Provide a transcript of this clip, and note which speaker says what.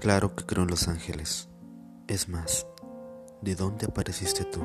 Speaker 1: Claro que creo en los ángeles. Es más, ¿de dónde apareciste tú?